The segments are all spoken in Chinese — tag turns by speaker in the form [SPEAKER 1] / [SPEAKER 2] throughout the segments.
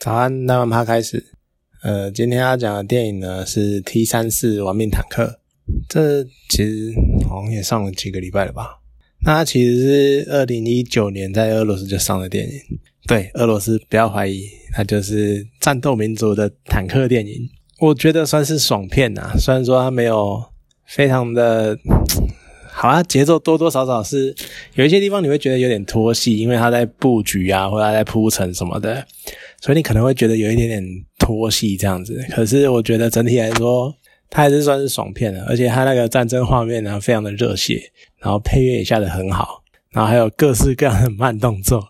[SPEAKER 1] 早安，那我们开始。呃，今天要讲的电影呢是 T 三四亡命坦克，这其实好像也上了几个礼拜了吧？那它其实是二零一九年在俄罗斯就上的电影。对，俄罗斯不要怀疑，它就是战斗民族的坦克电影。我觉得算是爽片呐，虽然说它没有非常的。好啊，节奏多多少少是有一些地方你会觉得有点拖戏，因为他在布局啊，或者他在铺陈什么的，所以你可能会觉得有一点点拖戏这样子。可是我觉得整体来说，它还是算是爽片的，而且它那个战争画面呢非常的热血，然后配乐也下的很好，然后还有各式各样的慢动作。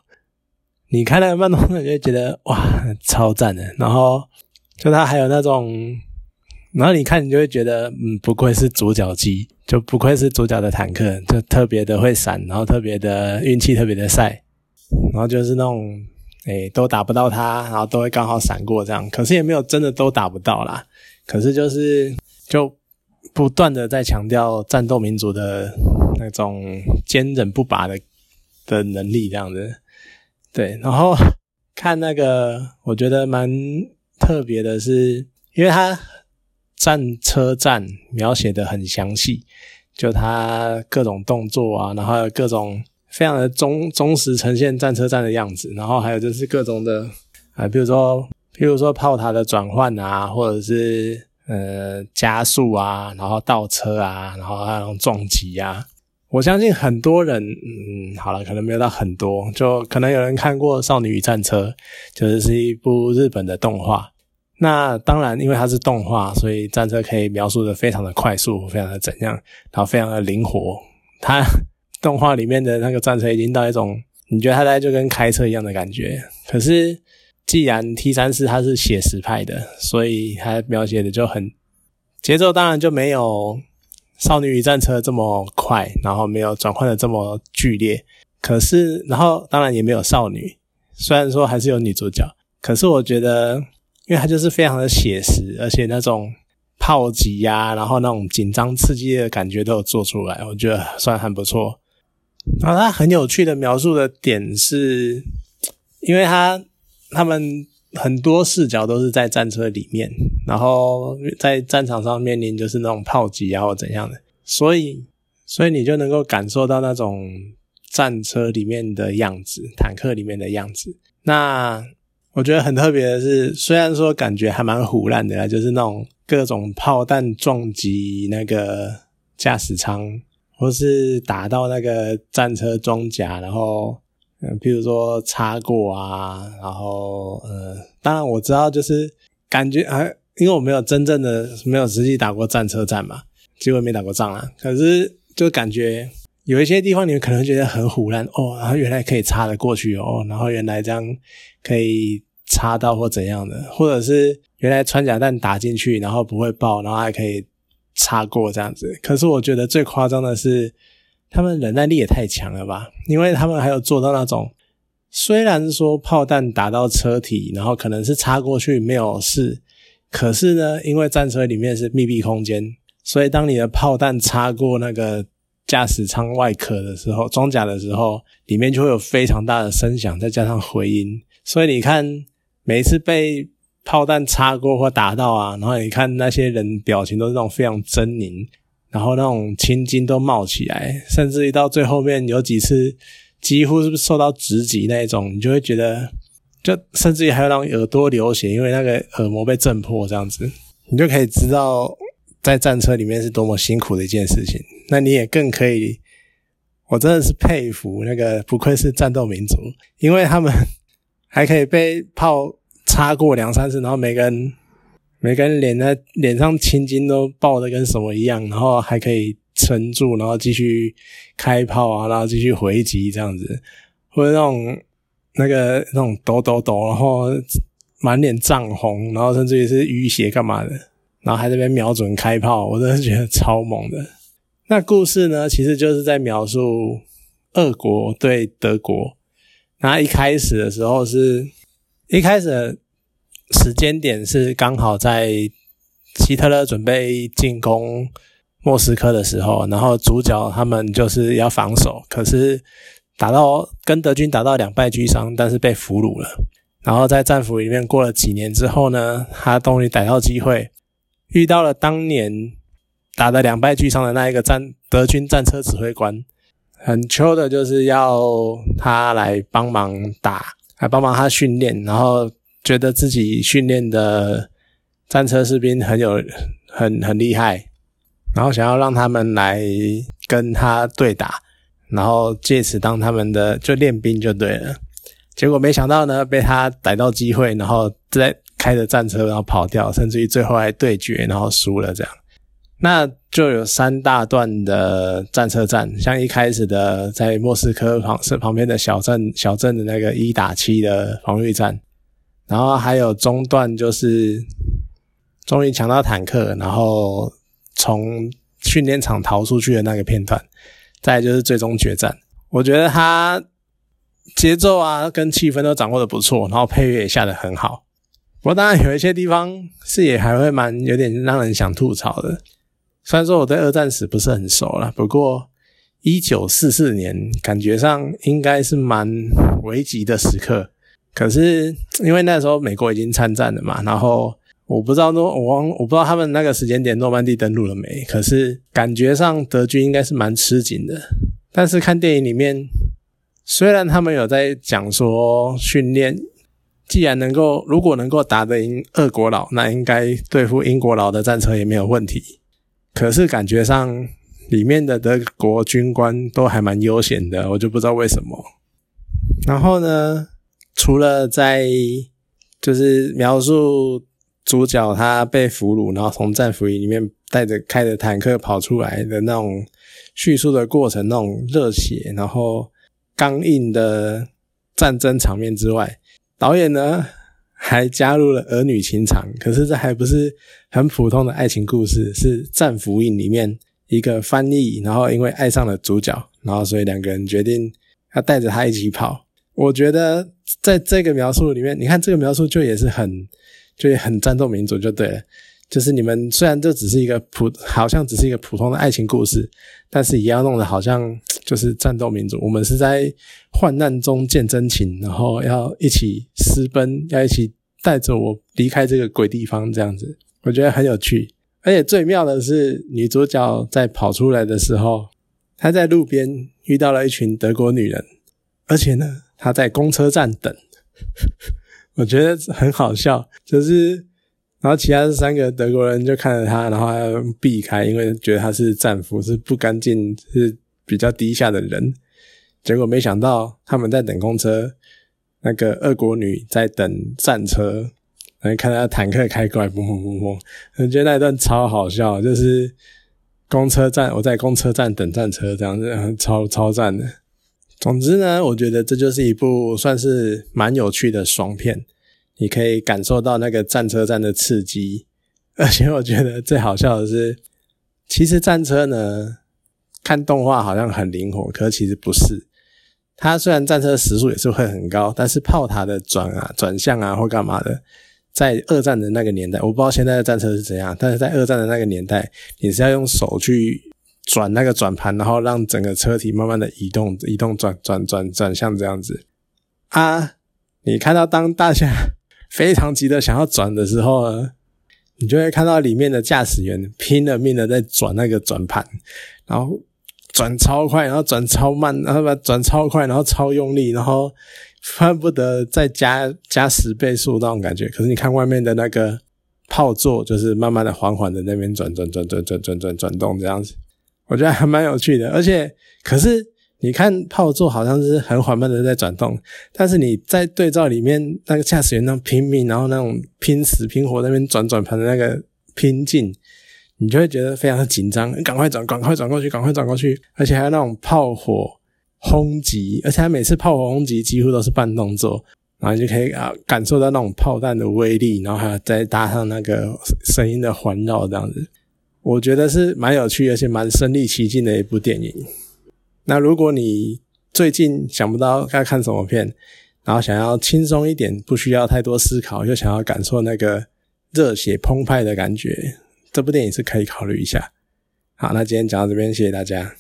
[SPEAKER 1] 你看那个慢动作，你就觉得哇，超赞的。然后就它还有那种。然后你看，你就会觉得，嗯，不愧是主角机，就不愧是主角的坦克，就特别的会闪，然后特别的运气特别的晒，然后就是那种，哎，都打不到他，然后都会刚好闪过这样，可是也没有真的都打不到啦，可是就是就不断的在强调战斗民族的那种坚韧不拔的的能力这样子，对，然后看那个，我觉得蛮特别的是，因为他。战车战描写的很详细，就他各种动作啊，然后有各种非常的忠忠实呈现战车战的样子，然后还有就是各种的啊，比如说，比如说炮塔的转换啊，或者是呃加速啊，然后倒车啊，然后那种撞击啊，我相信很多人，嗯，好了，可能没有到很多，就可能有人看过《少女与战车》，就是是一部日本的动画。那当然，因为它是动画，所以战车可以描述的非常的快速，非常的怎样，然后非常的灵活。它动画里面的那个战车已经到一种，你觉得它在就跟开车一样的感觉。可是既然 T 三四它是写实派的，所以它描写的就很节奏，当然就没有少女与战车这么快，然后没有转换的这么剧烈。可是，然后当然也没有少女，虽然说还是有女主角，可是我觉得。因为它就是非常的写实，而且那种炮击呀，然后那种紧张刺激的感觉都有做出来，我觉得算很不错。然后它很有趣的描述的点是，因为它他们很多视角都是在战车里面，然后在战场上面临就是那种炮击啊或怎样的，所以所以你就能够感受到那种战车里面的样子，坦克里面的样子。那我觉得很特别的是，虽然说感觉还蛮虎烂的，就是那种各种炮弹撞击那个驾驶舱，或是打到那个战车装甲，然后嗯，譬如说擦过啊，然后呃，当然我知道就是感觉啊，因为我没有真正的没有实际打过战车战嘛，几乎没打过仗啊，可是就感觉有一些地方你们可能觉得很虎烂哦，然后原来可以擦得过去哦，然后原来这样。可以插到或怎样的，或者是原来穿甲弹打进去，然后不会爆，然后还可以插过这样子。可是我觉得最夸张的是，他们忍耐力也太强了吧？因为他们还有做到那种，虽然说炮弹打到车体，然后可能是插过去没有事，可是呢，因为战车里面是密闭空间，所以当你的炮弹插过那个驾驶舱外壳的时候，装甲的时候，里面就会有非常大的声响，再加上回音。所以你看，每一次被炮弹擦过或打到啊，然后你看那些人表情都是那种非常狰狞，然后那种青筋都冒起来，甚至于到最后面有几次几乎是不是受到直击那一种，你就会觉得，就甚至于还有让耳朵流血，因为那个耳膜被震破这样子，你就可以知道在战车里面是多么辛苦的一件事情。那你也更可以，我真的是佩服那个不愧是战斗民族，因为他们。还可以被炮擦过两三次，然后每个人每个人脸在脸上青筋都爆的跟什么一样，然后还可以撑住，然后继续开炮啊，然后继续回击这样子，或者那种那个那种抖抖抖，然后满脸涨红，然后甚至于是淤血干嘛的，然后还在那边瞄准开炮，我真的觉得超猛的。那故事呢，其实就是在描述俄国对德国。那一开始的时候是，一开始时间点是刚好在希特勒准备进攻莫斯科的时候，然后主角他们就是要防守，可是打到跟德军打到两败俱伤，但是被俘虏了。然后在战俘里面过了几年之后呢，他终于逮到机会，遇到了当年打的两败俱伤的那一个战德军战车指挥官，很秋的就是要他来帮忙打，来帮忙他训练，然后觉得自己训练的战车士兵很有很很厉害，然后想要让他们来跟他对打，然后借此当他们的就练兵就对了。结果没想到呢，被他逮到机会，然后在开着战车然后跑掉，甚至于最后还对决，然后输了这样。那就有三大段的战车战，像一开始的在莫斯科旁是旁边的小镇小镇的那个一打七的防御战，然后还有中段就是终于抢到坦克，然后从训练场逃出去的那个片段，再就是最终决战。我觉得他。节奏啊，跟气氛都掌握的不错，然后配乐也下的很好。不过当然有一些地方是也还会蛮有点让人想吐槽的。虽然说我对二战史不是很熟了，不过一九四四年感觉上应该是蛮危急的时刻。可是因为那时候美国已经参战了嘛，然后我不知道诺我我不知道他们那个时间点诺曼底登陆了没。可是感觉上德军应该是蛮吃紧的。但是看电影里面。虽然他们有在讲说训练，既然能够，如果能够打得赢俄国佬，那应该对付英国佬的战车也没有问题。可是感觉上里面的德国军官都还蛮悠闲的，我就不知道为什么。然后呢，除了在就是描述主角他被俘虏，然后从战俘营里面带着开着坦克跑出来的那种叙述的过程，那种热血，然后。刚硬的战争场面之外，导演呢还加入了儿女情长。可是这还不是很普通的爱情故事，是战俘营里面一个翻译，然后因为爱上了主角，然后所以两个人决定要带着他一起跑。我觉得在这个描述里面，你看这个描述就也是很，就很战斗民族就对了。就是你们虽然这只是一个普，好像只是一个普通的爱情故事，但是也要弄得好像就是战斗民族。我们是在患难中见真情，然后要一起私奔，要一起带着我离开这个鬼地方，这样子，我觉得很有趣。而且最妙的是，女主角在跑出来的时候，她在路边遇到了一群德国女人，而且呢，他在公车站等，我觉得很好笑，就是。然后其他三个德国人就看着他，然后避开，因为觉得他是战俘，是不干净，是比较低下的人。结果没想到他们在等公车，那个俄国女在等战车，然后看到坦克开过来，嘣嘣嘣嘣，我觉得那一段超好笑，就是公车站，我在公车站等战车，这样子超超赞的。总之呢，我觉得这就是一部算是蛮有趣的爽片。你可以感受到那个战车战的刺激，而且我觉得最好笑的是，其实战车呢，看动画好像很灵活，可是其实不是。它虽然战车时速也是会很高，但是炮塔的转啊、转向啊或干嘛的，在二战的那个年代，我不知道现在的战车是怎样，但是在二战的那个年代，你是要用手去转那个转盘，然后让整个车体慢慢的移动、移动、转、转、转、转向这样子啊。你看到当大家。非常急的想要转的时候呢，你就会看到里面的驾驶员拼了命的在转那个转盘，然后转超快，然后转超慢，然后把转超快，然后超用力，然后恨不得再加加十倍速那种感觉。可是你看外面的那个炮座，就是慢慢的、缓缓的那边转转转转转转转转动这样子，我觉得还蛮有趣的。而且，可是。你看炮座好像是很缓慢的在转动，但是你在对照里面那个驾驶员那种拼命，然后那种拼死拼活那边转转盘的那个拼劲，你就会觉得非常的紧张，赶快转，赶快转过去，赶快转过去，而且还有那种炮火轰击，而且他每次炮火轰击几乎都是半动作，然后你就可以啊感受到那种炮弹的威力，然后还有再搭上那个声音的环绕这样子，我觉得是蛮有趣而且蛮身临其境的一部电影。那如果你最近想不到该看什么片，然后想要轻松一点，不需要太多思考，又想要感受那个热血澎湃的感觉，这部电影是可以考虑一下。好，那今天讲到这边，谢谢大家。